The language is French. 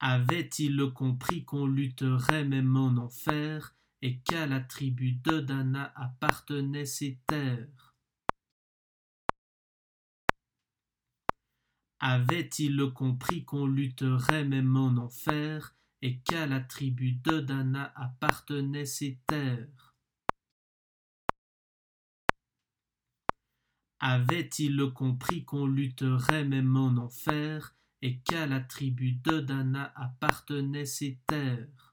Avait-il compris qu'on lutterait même en enfer, et qu'à la tribu de Dana appartenaient ces terres? Avait-il compris qu'on lutterait même en enfer, et qu'à la tribu de Dana appartenaient ces terres? Avait-il compris qu'on lutterait même en enfer, et qu'à la tribu de Dana appartenaient ces terres